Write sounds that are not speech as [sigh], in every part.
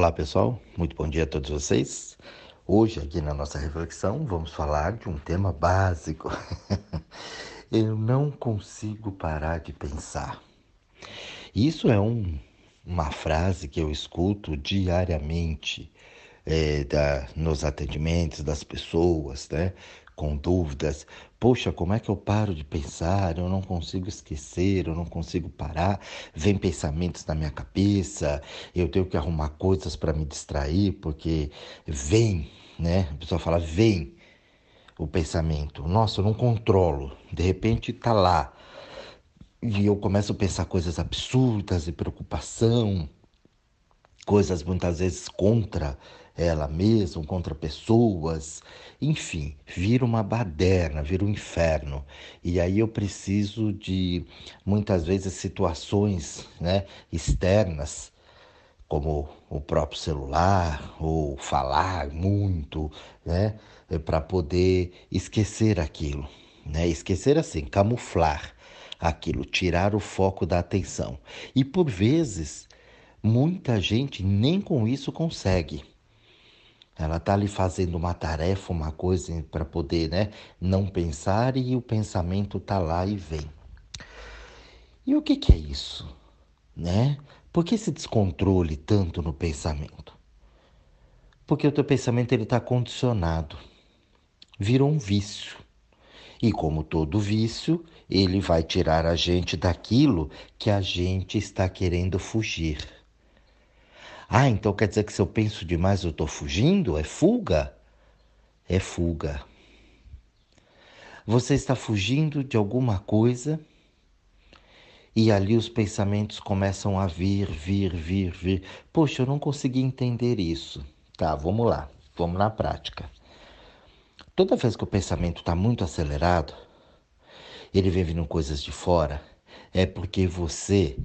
Olá pessoal, muito bom dia a todos vocês. Hoje, aqui na nossa reflexão, vamos falar de um tema básico. [laughs] Eu não consigo parar de pensar. Isso é um, uma frase que eu escuto diariamente é, da, nos atendimentos das pessoas, né? com dúvidas. Poxa, como é que eu paro de pensar? Eu não consigo esquecer, eu não consigo parar. Vem pensamentos na minha cabeça, eu tenho que arrumar coisas para me distrair, porque vem, né? A pessoa fala, vem o pensamento. Nossa, eu não controlo. De repente está lá. E eu começo a pensar coisas absurdas e preocupação, coisas muitas vezes contra ela mesma, contra pessoas, enfim, vira uma baderna, vira um inferno. E aí eu preciso de muitas vezes situações, né, externas, como o próprio celular ou falar muito, né, para poder esquecer aquilo, né? Esquecer assim, camuflar aquilo, tirar o foco da atenção. E por vezes, muita gente nem com isso consegue. Ela está ali fazendo uma tarefa, uma coisa para poder né, não pensar e o pensamento está lá e vem. E o que, que é isso? Né? Por que esse descontrole tanto no pensamento? Porque o teu pensamento ele está condicionado, virou um vício. E como todo vício, ele vai tirar a gente daquilo que a gente está querendo fugir. Ah, então quer dizer que se eu penso demais eu estou fugindo? É fuga? É fuga. Você está fugindo de alguma coisa e ali os pensamentos começam a vir, vir, vir, vir. Poxa, eu não consegui entender isso. Tá, vamos lá, vamos na prática. Toda vez que o pensamento está muito acelerado, ele vem vindo coisas de fora, é porque você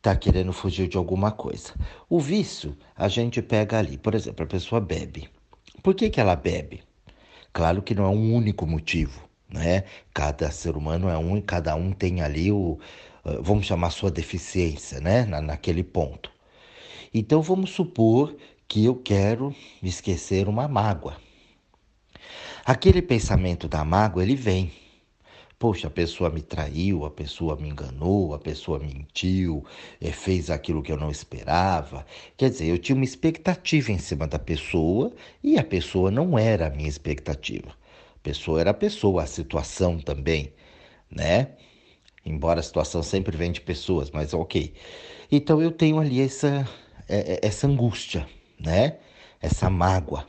está querendo fugir de alguma coisa. O vício a gente pega ali, por exemplo, a pessoa bebe. Por que, que ela bebe? Claro que não é um único motivo, né? Cada ser humano é um e cada um tem ali o, eh, vamos chamar sua deficiência, né? Na, naquele ponto. Então vamos supor que eu quero esquecer uma mágoa. Aquele pensamento da mágoa ele vem. Poxa, a pessoa me traiu, a pessoa me enganou, a pessoa mentiu, eh, fez aquilo que eu não esperava. Quer dizer, eu tinha uma expectativa em cima da pessoa e a pessoa não era a minha expectativa. A pessoa era a pessoa, a situação também, né? Embora a situação sempre vem de pessoas, mas ok. Então eu tenho ali essa, eh, eh, essa angústia, né? Essa mágoa.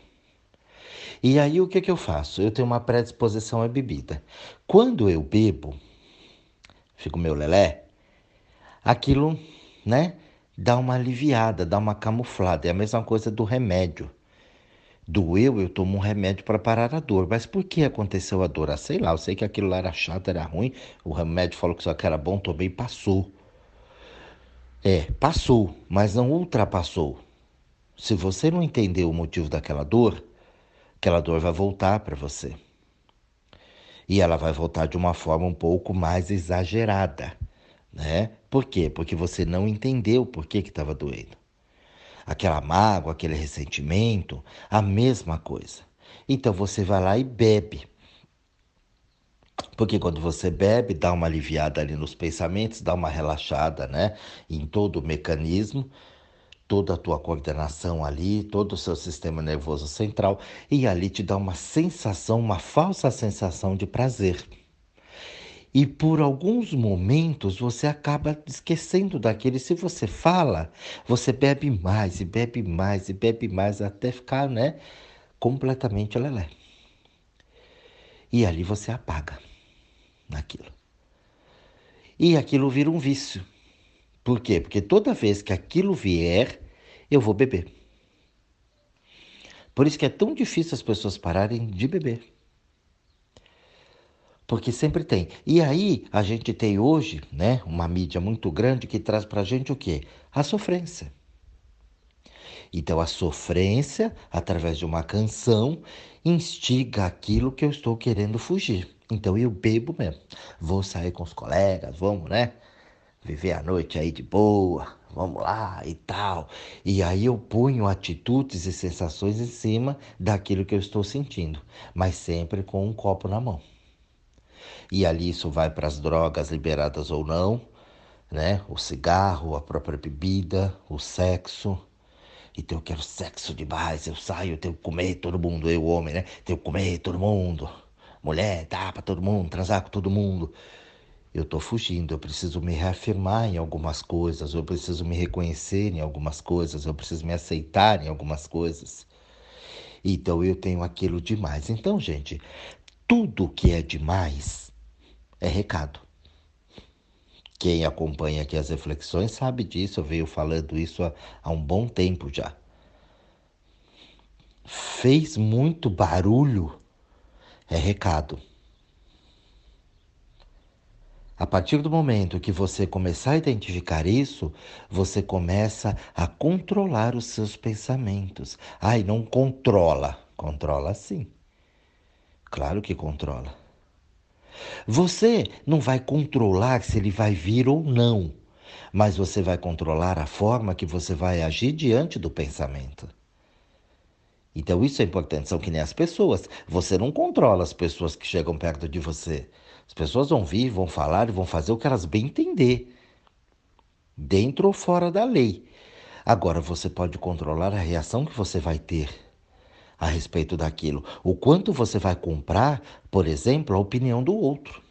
E aí o que, que eu faço? Eu tenho uma predisposição à bebida. Quando eu bebo, fico meu lelé, aquilo, né, dá uma aliviada, dá uma camuflada. É a mesma coisa do remédio. Doeu, eu tomo um remédio para parar a dor. Mas por que aconteceu a dor? Ah, sei lá, eu sei que aquilo lá era chato, era ruim. O remédio falou que só que era bom, tomei e passou. É, passou, mas não ultrapassou. Se você não entendeu o motivo daquela dor, aquela dor vai voltar para você. E ela vai voltar de uma forma um pouco mais exagerada, né? Por quê? Porque você não entendeu por que estava doendo. Aquela mágoa, aquele ressentimento, a mesma coisa. Então você vai lá e bebe. Porque quando você bebe, dá uma aliviada ali nos pensamentos, dá uma relaxada, né? Em todo o mecanismo toda a tua coordenação ali, todo o seu sistema nervoso central, e ali te dá uma sensação, uma falsa sensação de prazer. E por alguns momentos você acaba esquecendo daquele. Se você fala, você bebe mais e bebe mais e bebe mais até ficar, né, completamente lelé. E ali você apaga naquilo. E aquilo vira um vício. Por quê? Porque toda vez que aquilo vier, eu vou beber. Por isso que é tão difícil as pessoas pararem de beber. Porque sempre tem. E aí a gente tem hoje, né, uma mídia muito grande que traz para a gente o quê? A sofrência. Então a sofrência, através de uma canção, instiga aquilo que eu estou querendo fugir. Então eu bebo mesmo. Vou sair com os colegas, vamos, né? Viver a noite aí de boa, vamos lá e tal. E aí eu ponho atitudes e sensações em cima daquilo que eu estou sentindo, mas sempre com um copo na mão. E ali isso vai para as drogas liberadas ou não, né? O cigarro, a própria bebida, o sexo. Então eu quero sexo demais, eu saio, eu tenho que comer todo mundo, eu homem, né? Tenho que comer todo mundo. Mulher, dá para todo mundo, transar com todo mundo. Eu estou fugindo, eu preciso me reafirmar em algumas coisas, eu preciso me reconhecer em algumas coisas, eu preciso me aceitar em algumas coisas. Então eu tenho aquilo demais. Então, gente, tudo que é demais é recado. Quem acompanha aqui as reflexões sabe disso, eu venho falando isso há, há um bom tempo já. Fez muito barulho, é recado. A partir do momento que você começar a identificar isso, você começa a controlar os seus pensamentos. Ai, não controla. Controla sim. Claro que controla. Você não vai controlar se ele vai vir ou não, mas você vai controlar a forma que você vai agir diante do pensamento. Então isso é importante, são que nem as pessoas. Você não controla as pessoas que chegam perto de você. As pessoas vão vir, vão falar e vão fazer o que elas bem entender, dentro ou fora da lei. Agora você pode controlar a reação que você vai ter a respeito daquilo. O quanto você vai comprar, por exemplo, a opinião do outro.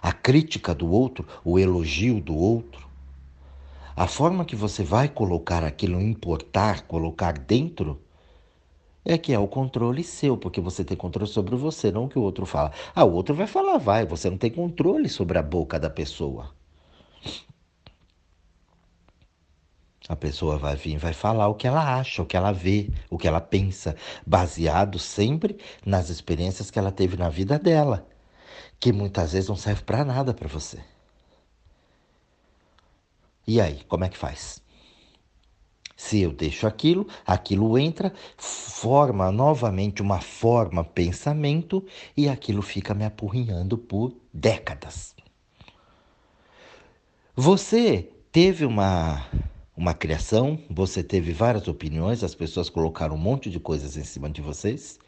A crítica do outro, o elogio do outro. A forma que você vai colocar aquilo, importar, colocar dentro, é que é o controle seu, porque você tem controle sobre você, não o que o outro fala. Ah, o outro vai falar, vai, você não tem controle sobre a boca da pessoa. A pessoa vai vir, vai falar o que ela acha, o que ela vê, o que ela pensa, baseado sempre nas experiências que ela teve na vida dela, que muitas vezes não serve para nada para você. E aí, como é que faz? Se eu deixo aquilo, aquilo entra, forma novamente uma forma pensamento e aquilo fica me apurrinhando por décadas. Você teve uma uma criação, você teve várias opiniões, as pessoas colocaram um monte de coisas em cima de vocês,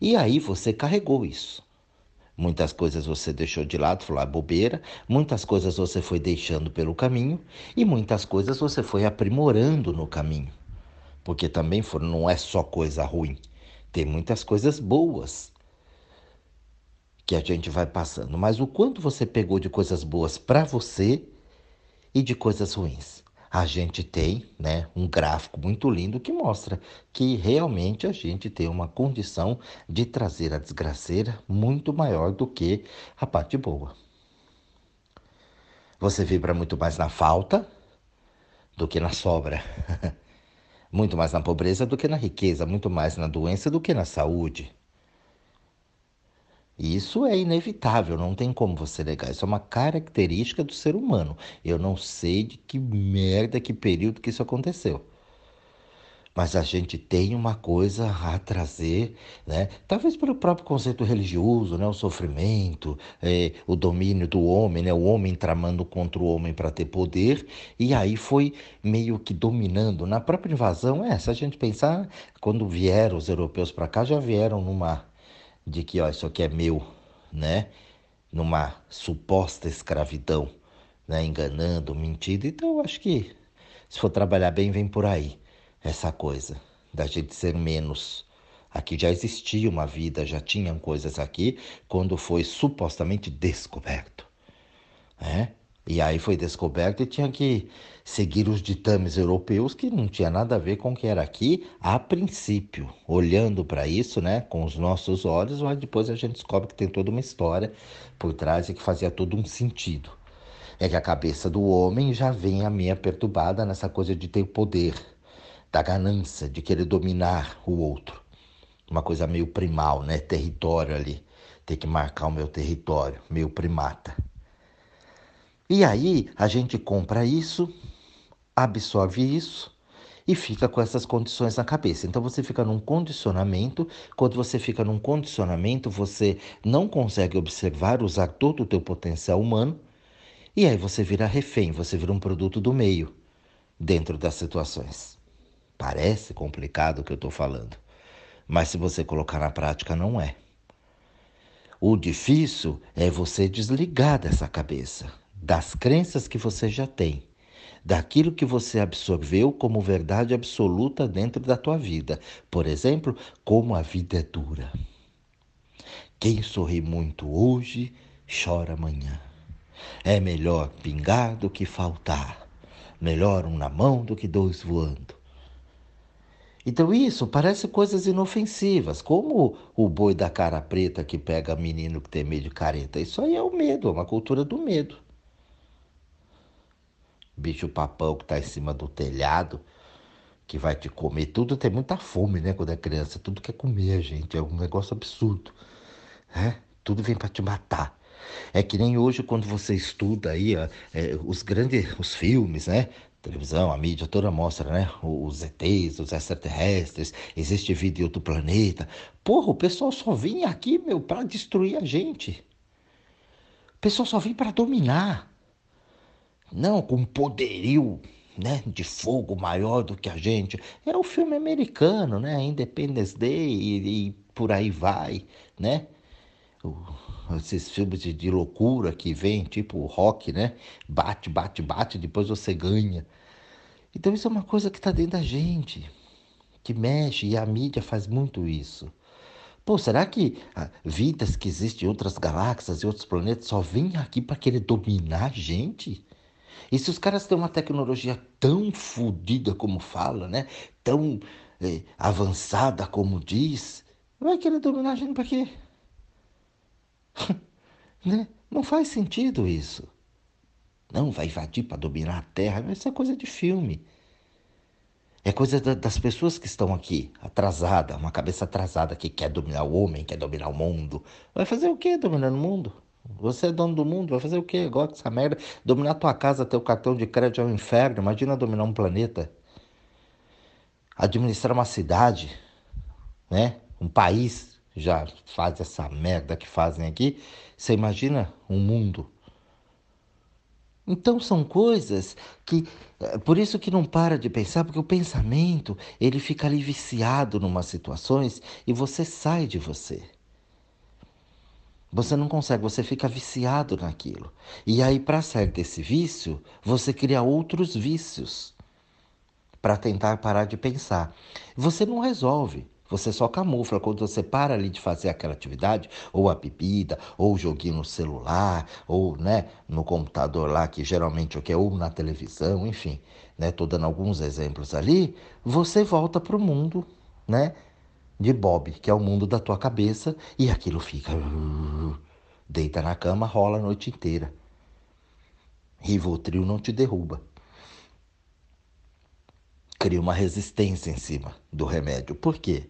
e aí você carregou isso. Muitas coisas você deixou de lado, falou ah, bobeira, muitas coisas você foi deixando pelo caminho e muitas coisas você foi aprimorando no caminho. Porque também não é só coisa ruim, tem muitas coisas boas que a gente vai passando. Mas o quanto você pegou de coisas boas para você e de coisas ruins? A gente tem né, um gráfico muito lindo que mostra que realmente a gente tem uma condição de trazer a desgraceira muito maior do que a parte boa. Você vibra muito mais na falta do que na sobra. [laughs] muito mais na pobreza do que na riqueza, muito mais na doença do que na saúde. Isso é inevitável, não tem como você negar. Isso é uma característica do ser humano. Eu não sei de que merda, que período que isso aconteceu. Mas a gente tem uma coisa a trazer, né? Talvez pelo próprio conceito religioso, né? O sofrimento, é, o domínio do homem, né? O homem tramando contra o homem para ter poder. E aí foi meio que dominando. Na própria invasão, é, se a gente pensar, quando vieram os europeus para cá, já vieram numa de que ó, isso aqui é meu, né? Numa suposta escravidão, né? Enganando, mentindo. Então eu acho que se for trabalhar bem, vem por aí essa coisa da gente ser menos. Aqui já existia uma vida, já tinham coisas aqui quando foi supostamente descoberto, né? E aí foi descoberto e tinha que seguir os ditames europeus que não tinha nada a ver com o que era aqui a princípio. Olhando para isso, né, com os nossos olhos, mas depois a gente descobre que tem toda uma história por trás e que fazia todo um sentido. É que a cabeça do homem já vem a meia perturbada nessa coisa de ter poder, da ganância, de querer dominar o outro. Uma coisa meio primal, né? Território ali. Ter que marcar o meu território, meio primata. E aí a gente compra isso, absorve isso e fica com essas condições na cabeça. Então você fica num condicionamento. Quando você fica num condicionamento, você não consegue observar, usar todo o teu potencial humano E aí você vira refém, você vira um produto do meio dentro das situações. Parece complicado o que eu estou falando, mas se você colocar na prática, não é. O difícil é você desligar dessa cabeça, das crenças que você já tem, daquilo que você absorveu como verdade absoluta dentro da tua vida. Por exemplo, como a vida é dura. Quem sorri muito hoje, chora amanhã. É melhor pingar do que faltar. Melhor um na mão do que dois voando. Então isso parece coisas inofensivas, como o boi da cara preta que pega menino que tem medo de careta. Isso aí é o medo, é uma cultura do medo. Bicho papão que está em cima do telhado, que vai te comer tudo, tem muita fome, né? Quando é criança, tudo quer comer, gente. É um negócio absurdo. É? Tudo vem para te matar. É que nem hoje quando você estuda aí ó, é, os grandes os filmes, né? televisão, a mídia toda mostra, né? Os ETs, os extraterrestres, existe vida em outro planeta. Porra, o pessoal só vem aqui, meu, para destruir a gente. O pessoal só vem para dominar. Não com poderio, né, de fogo maior do que a gente. É o filme americano, né? Independence Day e, e por aí vai, né? esses filmes de, de, loucura que vem, tipo rock, né? Bate, bate, bate, depois você ganha. Então isso é uma coisa que está dentro da gente, que mexe, e a mídia faz muito isso. Pô, será que ah, vidas que existem em outras galáxias e outros planetas só vêm aqui para querer dominar a gente? E se os caras têm uma tecnologia tão fodida como fala, né? Tão eh, avançada como diz, vai querer dominar a gente para quê? [laughs] né? Não faz sentido isso. Não vai invadir para dominar a Terra. Isso é coisa de filme. É coisa da, das pessoas que estão aqui, atrasada, uma cabeça atrasada que quer dominar o homem, quer dominar o mundo. Vai fazer o quê dominando o mundo? Você é dono do mundo, vai fazer o quê? Gosta dessa merda? Dominar tua casa, teu cartão de crédito é um inferno. Imagina dominar um planeta. Administrar uma cidade, né? Um país já faz essa merda que fazem aqui, você imagina um mundo. Então são coisas que, eh, por isso que não para de pensar, porque o pensamento, ele fica ali viciado em umas situações e você sai de você. Você não consegue, você fica viciado naquilo. E aí, para sair desse vício, você cria outros vícios para tentar parar de pensar. Você não resolve. Você só camufla quando você para ali de fazer aquela atividade, ou a bebida, ou o joguinho no celular, ou né, no computador lá, que geralmente é o que é, ou na televisão, enfim, né, tô dando alguns exemplos ali, você volta para o mundo, né, de Bob, que é o mundo da tua cabeça, e aquilo fica deita na cama, rola a noite inteira. Rivotril não te derruba cria uma resistência em cima do remédio. Por quê?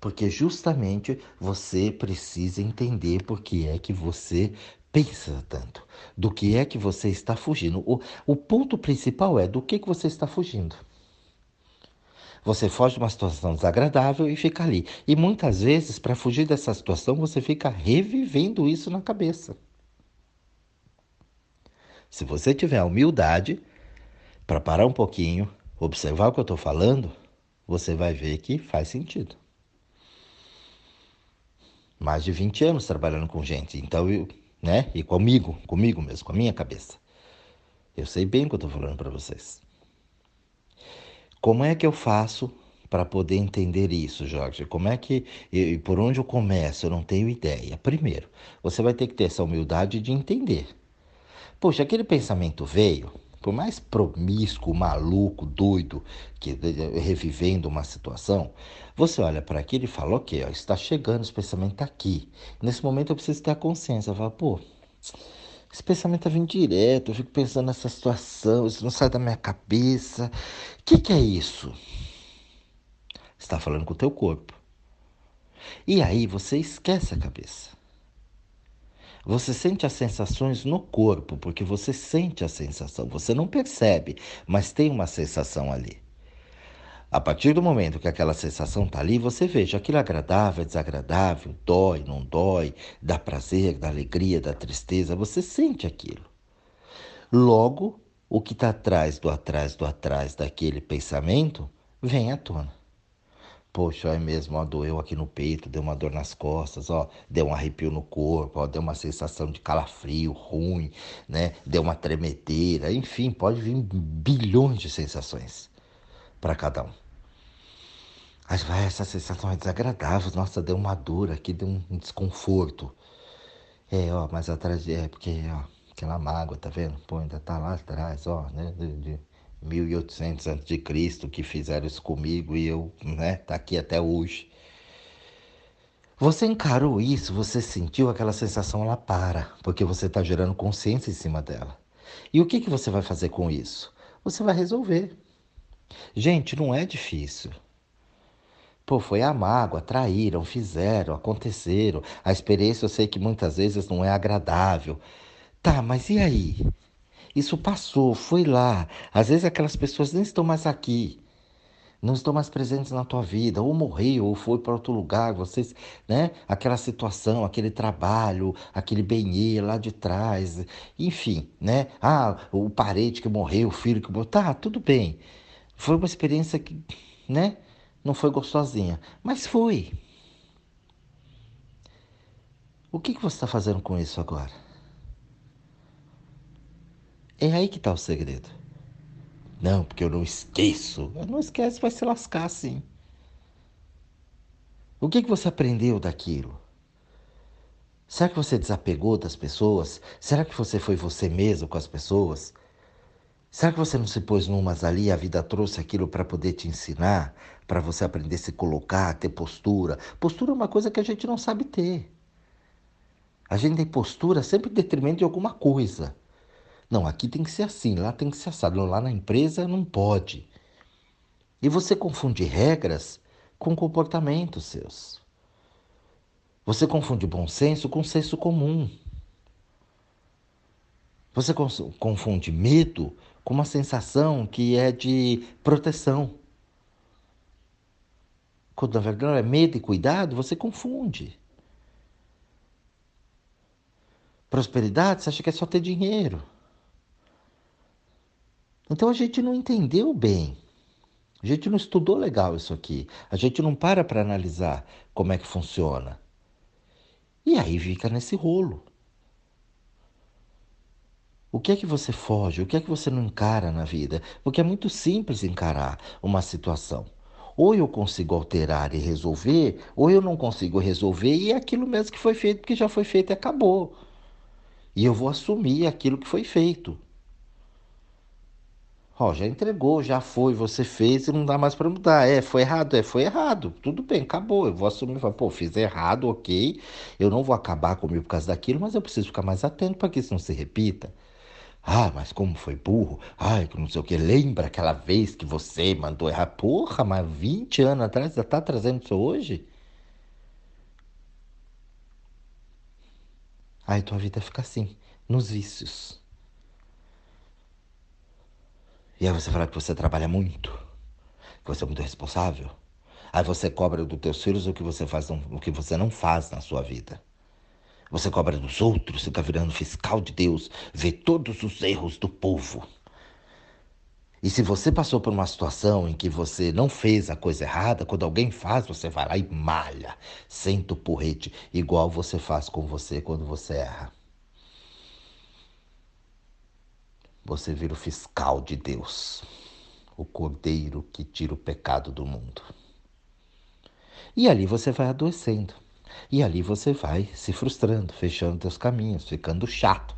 Porque justamente você precisa entender por que é que você pensa tanto, do que é que você está fugindo. O, o ponto principal é do que, que você está fugindo. Você foge de uma situação desagradável e fica ali. E muitas vezes, para fugir dessa situação, você fica revivendo isso na cabeça. Se você tiver a humildade para parar um pouquinho, observar o que eu estou falando, você vai ver que faz sentido mais de 20 anos trabalhando com gente. Então, eu, né? E comigo, comigo mesmo, com a minha cabeça. Eu sei bem o que eu estou falando para vocês. Como é que eu faço para poder entender isso, Jorge? Como é que e por onde eu começo? Eu não tenho ideia. Primeiro, você vai ter que ter essa humildade de entender. Poxa, aquele pensamento veio, por mais promíscuo, maluco, doido, que revivendo uma situação, você olha para aquilo e fala, ok, ó, está chegando, esse pensamento está aqui. Nesse momento eu preciso ter a consciência, fala, pô, esse pensamento está vindo direto, eu fico pensando nessa situação, isso não sai da minha cabeça. O que, que é isso? Está falando com o teu corpo. E aí você esquece a cabeça. Você sente as sensações no corpo, porque você sente a sensação. Você não percebe, mas tem uma sensação ali. A partir do momento que aquela sensação está ali, você veja aquilo é agradável, é desagradável, dói, não dói, dá prazer, dá alegria, dá tristeza, você sente aquilo. Logo, o que está atrás do atrás do atrás daquele pensamento vem à tona. Poxa, é mesmo, ó, doeu aqui no peito, deu uma dor nas costas, ó, deu um arrepio no corpo, ó, deu uma sensação de calafrio ruim, né? Deu uma tremedeira, enfim, pode vir bilhões de sensações para cada um. Mas vai, essa sensação é desagradável, nossa, deu uma dor aqui, deu um desconforto. É, ó, mas atrás, é porque, ó, aquela mágoa, tá vendo? Pô, ainda tá lá atrás, ó, né? De, de 1800 a.C. que fizeram isso comigo e eu, né, tá aqui até hoje. Você encarou isso, você sentiu aquela sensação, ela para, porque você está gerando consciência em cima dela. E o que, que você vai fazer com isso? Você vai resolver. Gente, não é difícil. Pô, foi a mágoa, traíram, fizeram, aconteceram. A experiência eu sei que muitas vezes não é agradável. Tá, mas e aí? Isso passou, foi lá. Às vezes aquelas pessoas nem estão mais aqui. Não estão mais presentes na tua vida, ou morreu, ou foi para outro lugar, vocês, né? Aquela situação, aquele trabalho, aquele benê lá de trás, enfim, né? Ah, o parente que morreu, o filho que morreu, tá, tudo bem. Foi uma experiência que, né? Não foi gostosinha, mas foi. O que, que você está fazendo com isso agora? É aí que está o segredo. Não, porque eu não esqueço. Eu não esquece, vai se lascar sim. O que, que você aprendeu daquilo? Será que você desapegou das pessoas? Será que você foi você mesmo com as pessoas? Será que você não se pôs numas ali? A vida trouxe aquilo para poder te ensinar, para você aprender a se colocar, ter postura. Postura é uma coisa que a gente não sabe ter. A gente tem postura sempre em detrimento de alguma coisa. Não, aqui tem que ser assim, lá tem que ser assado, lá na empresa não pode. E você confunde regras com comportamentos seus. Você confunde bom senso com senso comum. Você confunde medo com uma sensação que é de proteção. Quando na verdade é medo e cuidado, você confunde. Prosperidade, você acha que é só ter dinheiro. Então a gente não entendeu bem. A gente não estudou legal isso aqui. A gente não para para analisar como é que funciona. E aí fica nesse rolo. O que é que você foge? O que é que você não encara na vida? Porque é muito simples encarar uma situação. Ou eu consigo alterar e resolver, ou eu não consigo resolver e é aquilo mesmo que foi feito, porque já foi feito e acabou. E eu vou assumir aquilo que foi feito. Ó, já entregou, já foi, você fez e não dá mais para mudar. É, foi errado, é, foi errado. Tudo bem, acabou. Eu vou assumir, falar, pô, fiz errado, ok. Eu não vou acabar comigo por causa daquilo, mas eu preciso ficar mais atento para que isso não se repita. Ah, mas como foi burro? Ai, que não sei o que. Lembra aquela vez que você mandou errar? Porra, mas 20 anos atrás já tá trazendo isso hoje? Aí tua vida fica assim, nos vícios. E aí você fala que você trabalha muito, que você é muito responsável. Aí você cobra dos teus filhos o que você faz, o que você não faz na sua vida. Você cobra dos outros, fica virando fiscal de Deus, vê todos os erros do povo. E se você passou por uma situação em que você não fez a coisa errada, quando alguém faz, você vai lá e malha, senta o porrete, igual você faz com você quando você erra. Você vira o fiscal de Deus, o cordeiro que tira o pecado do mundo. E ali você vai adoecendo. E ali você vai se frustrando, fechando teus caminhos, ficando chato.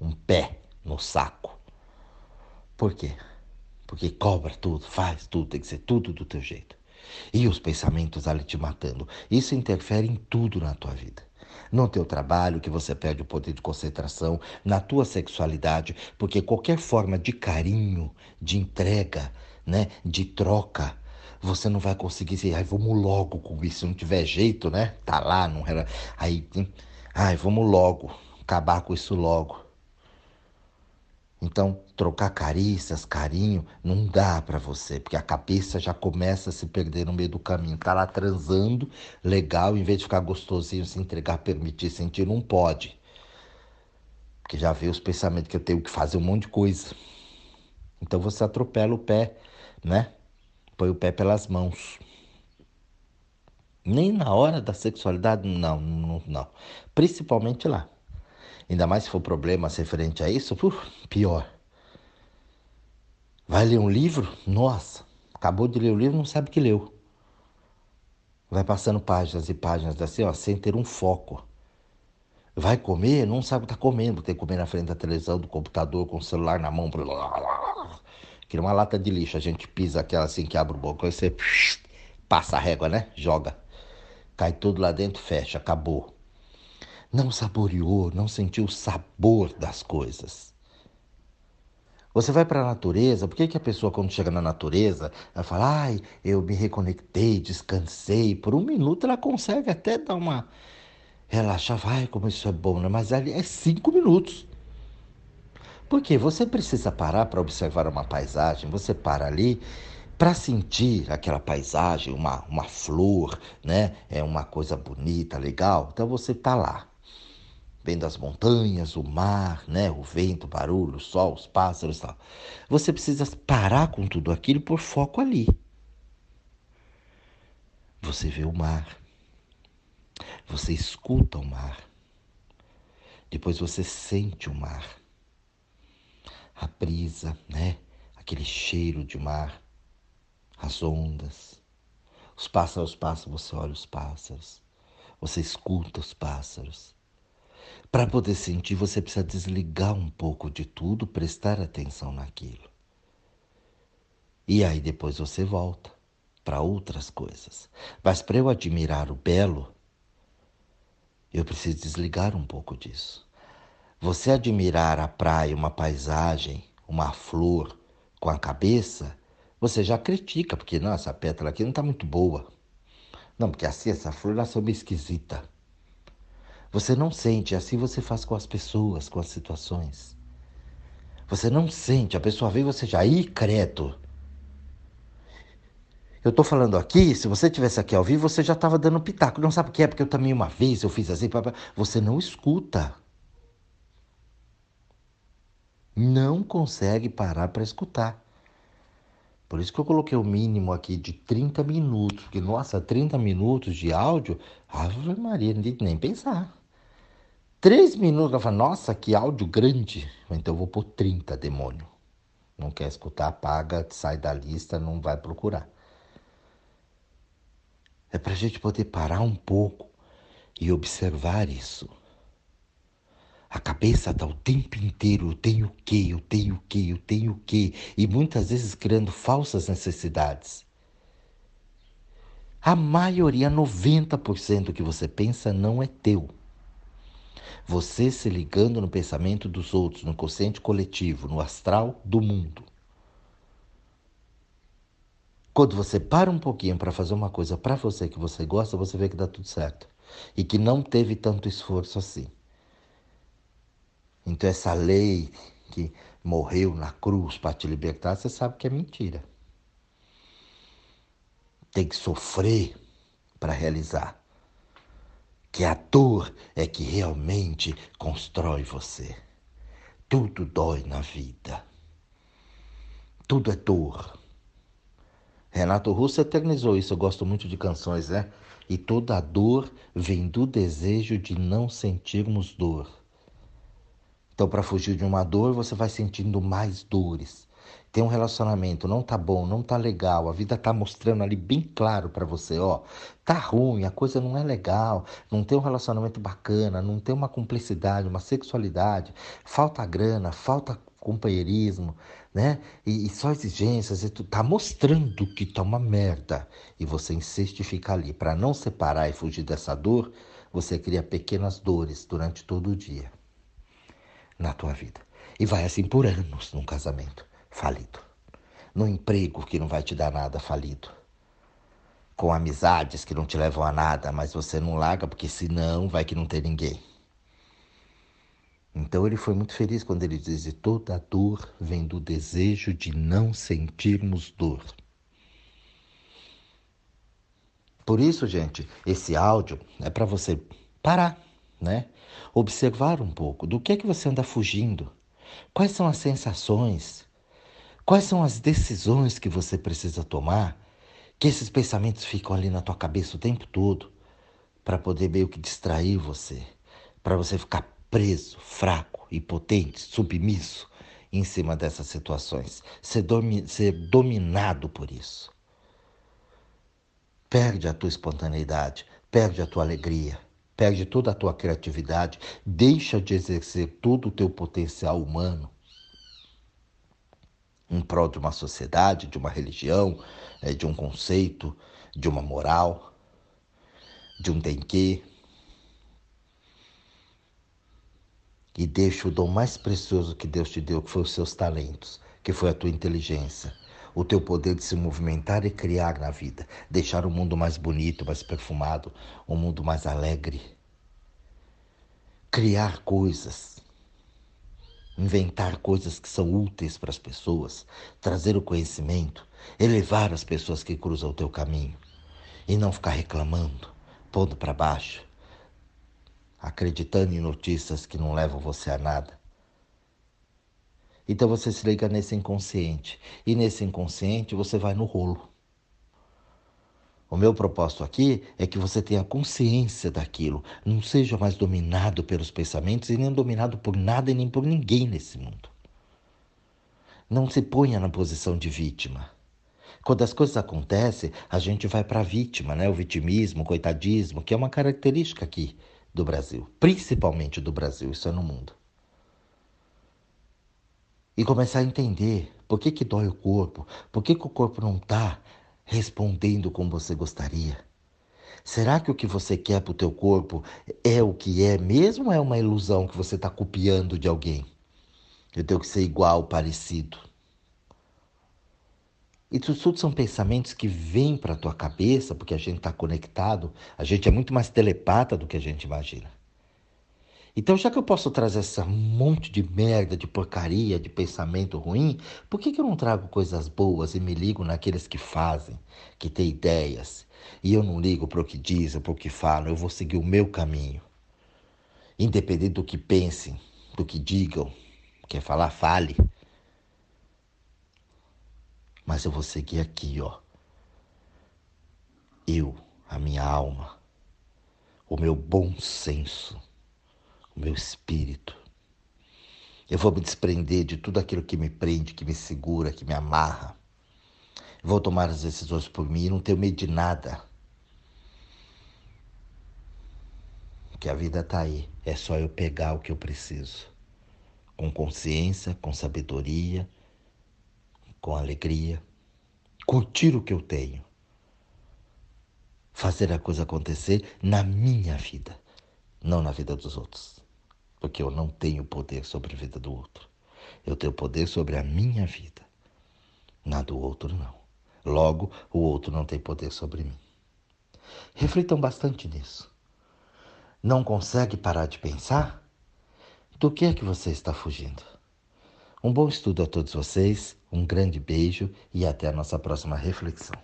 Um pé no saco. Por quê? Porque cobra tudo, faz tudo, tem que ser tudo do teu jeito. E os pensamentos ali te matando. Isso interfere em tudo na tua vida no teu trabalho, que você perde o poder de concentração, na tua sexualidade, porque qualquer forma de carinho, de entrega, né, de troca, você não vai conseguir dizer, ai, vamos logo com isso, se não tiver jeito, né? Tá lá, não era. Aí, ai, vamos logo, acabar com isso logo. Então, trocar carícias, carinho, não dá para você, porque a cabeça já começa a se perder no meio do caminho. Tá lá transando, legal, em vez de ficar gostosinho, se entregar, permitir sentir, não pode. Porque já veio os pensamentos que eu tenho que fazer um monte de coisa. Então você atropela o pé, né? Põe o pé pelas mãos. Nem na hora da sexualidade, não, não, não. Principalmente lá. Ainda mais se for problemas referente a isso, pior. Vai ler um livro? Nossa, acabou de ler o livro, não sabe que leu. Vai passando páginas e páginas assim, ó, sem ter um foco. Vai comer, não sabe o que está comendo, tem que comer na frente da televisão, do computador, com o celular na mão. Que uma lata de lixo, a gente pisa aquela assim que abre o boca, aí você passa a régua, né? Joga. Cai tudo lá dentro, fecha, acabou. Não saboreou, não sentiu o sabor das coisas. Você vai para a natureza, por que, que a pessoa, quando chega na natureza, ela fala, ai, eu me reconectei, descansei. Por um minuto ela consegue até dar uma. relaxar, vai, como isso é bom, né? Mas ali é cinco minutos. Porque você precisa parar para observar uma paisagem, você para ali para sentir aquela paisagem, uma, uma flor, né? É uma coisa bonita, legal. Então você está lá vendo as montanhas, o mar, né, o vento, o barulho, o sol, os pássaros, tal. Você precisa parar com tudo aquilo por foco ali. Você vê o mar. Você escuta o mar. Depois você sente o mar. A brisa, né? Aquele cheiro de mar, as ondas. Os pássaros passam, você olha os pássaros. Você escuta os pássaros. Para poder sentir, você precisa desligar um pouco de tudo, prestar atenção naquilo. E aí depois você volta para outras coisas. Mas para eu admirar o belo, eu preciso desligar um pouco disso. Você admirar a praia, uma paisagem, uma flor com a cabeça, você já critica, porque nossa, a pétala aqui não está muito boa. Não, porque assim essa flor nasceu meio esquisita. Você não sente, assim você faz com as pessoas, com as situações. Você não sente, a pessoa e você já, ih, credo. Eu estou falando aqui, se você tivesse aqui ao vivo, você já estava dando pitaco. Não sabe o que é? Porque eu também uma vez eu fiz assim, você não escuta. Não consegue parar para escutar. Por isso que eu coloquei o mínimo aqui de 30 minutos. Porque, nossa, 30 minutos de áudio, Ave Maria, nem pensar. Três minutos, ela fala, nossa, que áudio grande. Então eu vou por 30, demônio. Não quer escutar, apaga, sai da lista, não vai procurar. É para a gente poder parar um pouco e observar isso. A cabeça está o tempo inteiro, eu tenho o quê, eu tenho o quê, eu tenho o quê, e muitas vezes criando falsas necessidades. A maioria, 90% que você pensa não é teu. Você se ligando no pensamento dos outros, no consciente coletivo, no astral do mundo. Quando você para um pouquinho para fazer uma coisa para você que você gosta, você vê que dá tudo certo. E que não teve tanto esforço assim. Então, essa lei que morreu na cruz para te libertar, você sabe que é mentira. Tem que sofrer para realizar que a dor é que realmente constrói você. Tudo dói na vida. Tudo é dor. Renato Russo eternizou isso, eu gosto muito de canções, né? E toda dor vem do desejo de não sentirmos dor. Então, para fugir de uma dor, você vai sentindo mais dores tem um relacionamento, não tá bom, não tá legal, a vida tá mostrando ali bem claro para você, ó, tá ruim, a coisa não é legal, não tem um relacionamento bacana, não tem uma cumplicidade, uma sexualidade, falta grana, falta companheirismo, né? E, e só exigências, e tu tá mostrando que tá uma merda e você insiste em ficar ali para não separar e fugir dessa dor, você cria pequenas dores durante todo o dia na tua vida. E vai assim por anos num casamento falido. No emprego que não vai te dar nada, falido. Com amizades que não te levam a nada, mas você não larga porque senão vai que não tem ninguém. Então ele foi muito feliz quando ele diz: toda dor vem do desejo de não sentirmos dor. Por isso, gente, esse áudio é para você parar, né? Observar um pouco do que é que você anda fugindo. Quais são as sensações? Quais são as decisões que você precisa tomar? Que esses pensamentos ficam ali na tua cabeça o tempo todo para poder meio que distrair você, para você ficar preso, fraco, impotente, submisso em cima dessas situações, ser, domi ser dominado por isso. Perde a tua espontaneidade, perde a tua alegria, perde toda a tua criatividade, deixa de exercer todo o teu potencial humano em prol de uma sociedade, de uma religião, eh, de um conceito, de uma moral de um dengue. E deixa o dom mais precioso que Deus te deu, que foi os seus talentos, que foi a tua inteligência, o teu poder de se movimentar e criar na vida, deixar o mundo mais bonito, mais perfumado, um mundo mais alegre. Criar coisas, inventar coisas que são úteis para as pessoas, trazer o conhecimento, elevar as pessoas que cruzam o teu caminho e não ficar reclamando pondo para baixo, acreditando em notícias que não levam você a nada. Então você se liga nesse inconsciente, e nesse inconsciente você vai no rolo. O meu propósito aqui é que você tenha consciência daquilo, não seja mais dominado pelos pensamentos e nem dominado por nada e nem por ninguém nesse mundo. Não se ponha na posição de vítima. Quando as coisas acontecem, a gente vai para a vítima, né? O vitimismo, o coitadismo, que é uma característica aqui do Brasil, principalmente do Brasil, isso é no mundo. E começar a entender por que, que dói o corpo, por que, que o corpo não está respondendo como você gostaria. Será que o que você quer para o teu corpo é o que é mesmo ou é uma ilusão que você está copiando de alguém? Eu tenho que ser igual, parecido. Isso tudo são pensamentos que vêm para a tua cabeça, porque a gente está conectado, a gente é muito mais telepata do que a gente imagina. Então, já que eu posso trazer esse monte de merda, de porcaria, de pensamento ruim, por que, que eu não trago coisas boas e me ligo naqueles que fazem, que têm ideias? E eu não ligo para o que dizem, para o que falam, eu vou seguir o meu caminho. Independente do que pensem, do que digam, quer falar, fale. Mas eu vou seguir aqui, ó. Eu, a minha alma, o meu bom senso, meu espírito. Eu vou me desprender de tudo aquilo que me prende, que me segura, que me amarra. Vou tomar as decisões por mim e não tenho medo de nada. Que a vida tá aí. É só eu pegar o que eu preciso. Com consciência, com sabedoria com alegria, curtir o que eu tenho, fazer a coisa acontecer na minha vida, não na vida dos outros. Porque eu não tenho poder sobre a vida do outro. Eu tenho poder sobre a minha vida, na do outro não. Logo, o outro não tem poder sobre mim. Reflitam bastante nisso. Não consegue parar de pensar? Do que é que você está fugindo? Um bom estudo a todos vocês, um grande beijo e até a nossa próxima reflexão.